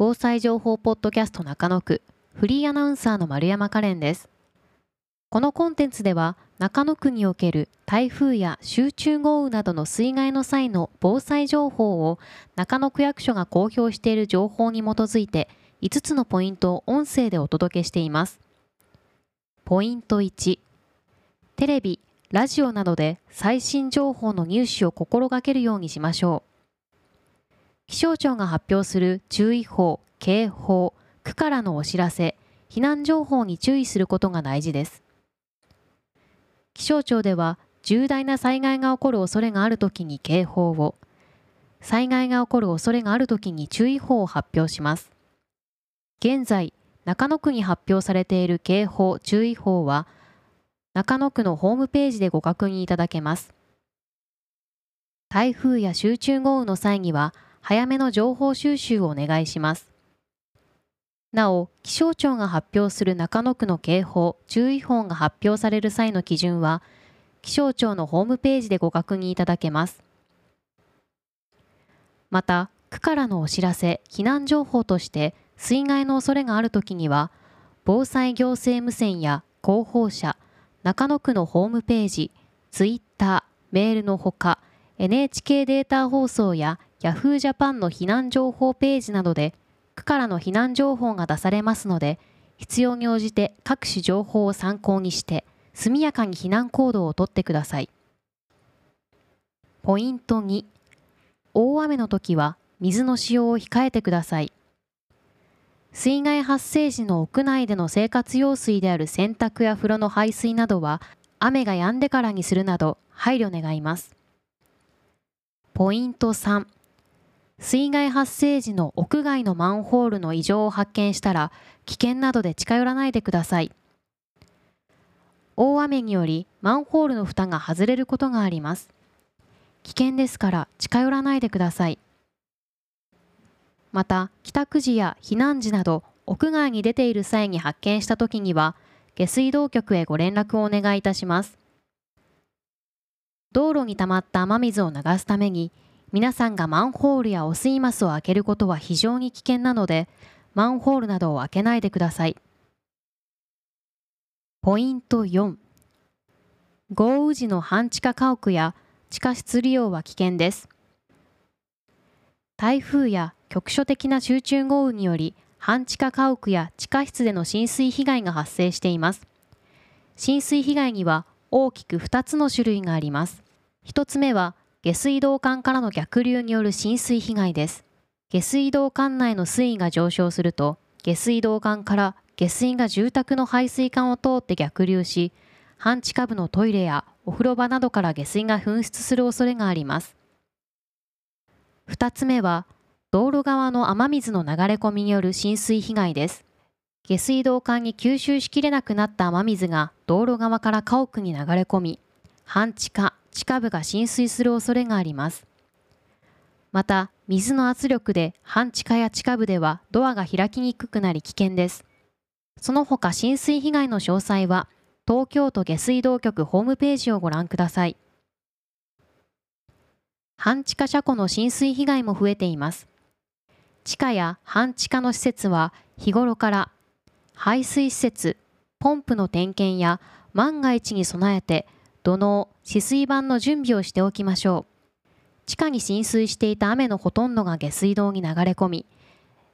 防災情報ポッドキャスト中野区フリーアナウンサーの丸山カレンです。このコンテンツでは中野区における台風や集中豪雨などの水害の際の防災情報を中野区役所が公表している情報に基づいて5つのポイントを音声でお届けしています。ポイント1テレビ、ラジオなどで最新情報の入手を心がけるようにしましょう。気象庁が発表する注意報、警報、区からのお知らせ、避難情報に注意することが大事です。気象庁では重大な災害が起こる恐れがあるときに警報を、災害が起こる恐れがあるときに注意報を発表します。現在、中野区に発表されている警報・注意報は、中野区のホームページでご確認いただけます。台風や集中豪雨の際には、早めの情報収集をお願いします。なお、気象庁が発表する中野区の警報・注意報が発表される際の基準は、気象庁のホームページでご確認いただけます。また、区からのお知らせ、避難情報として水害の恐れがあるときには、防災行政無線や広報車、中野区のホームページ、ツイッター、メールのほか、NHK データ放送や Yahoo! ジャパンの避難情報ページなどで区からの避難情報が出されますので、必要に応じて各種情報を参考にして、速やかに避難行動をとってください。ポイント2、大雨の時は水の使用を控えてください。水害発生時の屋内での生活用水である洗濯や風呂の排水などは、雨が止んでからにするなど配慮願います。ポイント3、水害発生時の屋外のマンホールの異常を発見したら、危険などで近寄らないでください。大雨によりマンホールの蓋が外れることがあります。危険ですから近寄らないでください。また、帰宅時や避難時など屋外に出ている際に発見したときには、下水道局へご連絡をお願いいたします。道路に溜まった雨水を流すために、皆さんがマンホールや汚水マスを開けることは非常に危険なので、マンホールなどを開けないでください。ポイント4豪雨時の半地下家屋や地下室利用は危険です。台風や局所的な集中豪雨により半地下家屋や地下室での浸水被害が発生しています。浸水被害には大きく2つの種類があります。1つ目は下水道管からの逆流による浸水被害です。下水道管内の水位が上昇すると、下水道管から下水が住宅の排水管を通って逆流し、半地下部のトイレやお風呂場などから下水が噴出する恐れがあります。2つ目は、道路側の雨水の流れ込みによる浸水被害です。下水道管に吸収しきれなくなった雨水が道路側から家屋に流れ込み、半地下、地下部が浸水する恐れがあります。また、水の圧力で半地下や地下部ではドアが開きにくくなり危険です。その他浸水被害の詳細は、東京都下水道局ホームページをご覧ください。半地下車庫の浸水被害も増えています。地下や半地下の施設は日頃から排水施設、ポンプの点検や万が一に備えて土の、止水板の準備をしておきましょう。地下に浸水していた雨のほとんどが下水道に流れ込み、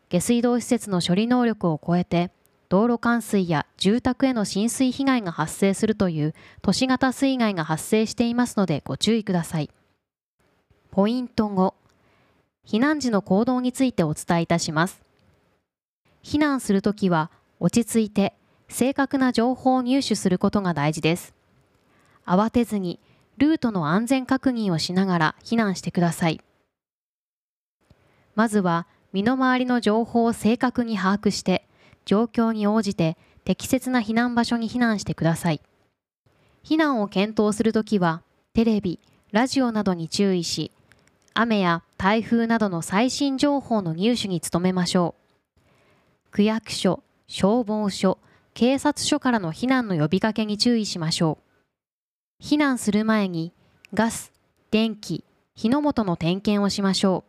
下水道施設の処理能力を超えて、道路冠水や住宅への浸水被害が発生するという都市型水害が発生していますのでご注意ください。ポイント5、避難時の行動についてお伝えいたします。避難するときは落ち着いて正確な情報を入手することが大事です。慌てずにルートの安全確認をしながら避難してください。まずは身の回りの情報を正確に把握して、状況に応じて適切な避難場所に避難してください。避難を検討するときは、テレビ、ラジオなどに注意し、雨や台風などの最新情報の入手に努めましょう。区役所、消防署、警察署からの避難の呼びかけに注意しましょう。避難する前にガス、電気、火の元の点検をしましょ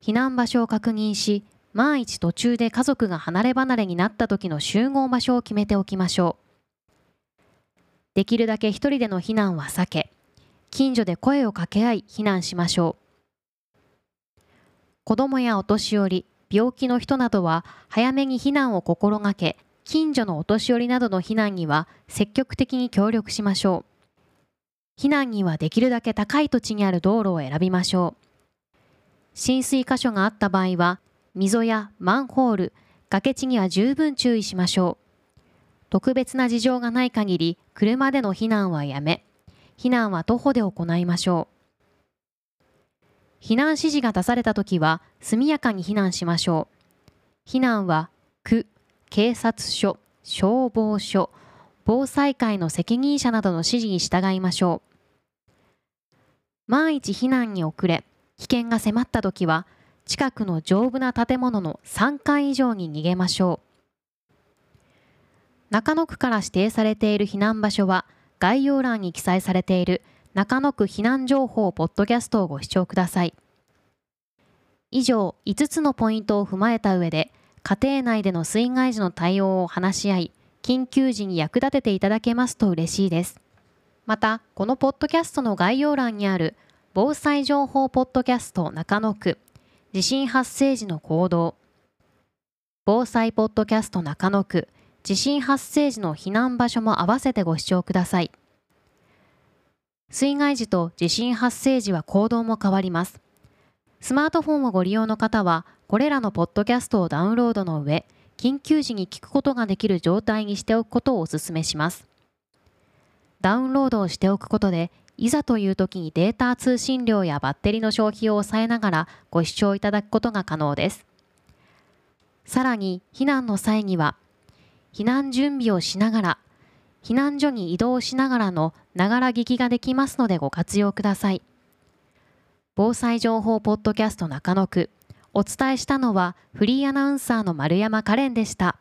う。避難場所を確認し、万一途中で家族が離れ離れになった時の集合場所を決めておきましょう。できるだけ一人での避難は避け、近所で声を掛け合い避難しましょう。子供やお年寄り、病気の人などは早めに避難を心がけ、近所のお年寄りなどの避難には積極的に協力しましょう。避難にはできるだけ高い土地にある道路を選びましょう。浸水箇所があった場合は、溝やマンホール、崖地には十分注意しましょう。特別な事情がない限り、車での避難はやめ、避難は徒歩で行いましょう。避難指示が出されたときは、速やかに避難しましょう。避難は、警察署、消防署、防災会の責任者などの指示に従いましょう。万一避難に遅れ、危険が迫ったときは、近くの丈夫な建物の3階以上に逃げましょう。中野区から指定されている避難場所は、概要欄に記載されている中野区避難情報ポッドキャストをご視聴ください。以上、5つのポイントを踏まえた上で、家庭内での水害時の対応を話し合い、緊急時に役立てていただけますと嬉しいです。また、このポッドキャストの概要欄にある防災情報ポッドキャスト中野区地震発生時の行動防災ポッドキャスト中野区地震発生時の避難場所も合わせてご視聴ください水害時と地震発生時は行動も変わりますスマートフォンをご利用の方はこれらのポッドキャストをダウンロードの上緊急時に聞くことができる状態にしておくことをお勧めしますダウンロードをしておくことでいざという時にデータ通信量やバッテリーの消費を抑えながらご視聴いただくことが可能です。さらに避難の際には避難準備をしながら避難所に移動しながらのながら聞きができますのでご活用ください。防災情報ポッドキャスト中野区お伝えしたのはフリーアナウンサーの丸山カレンでした。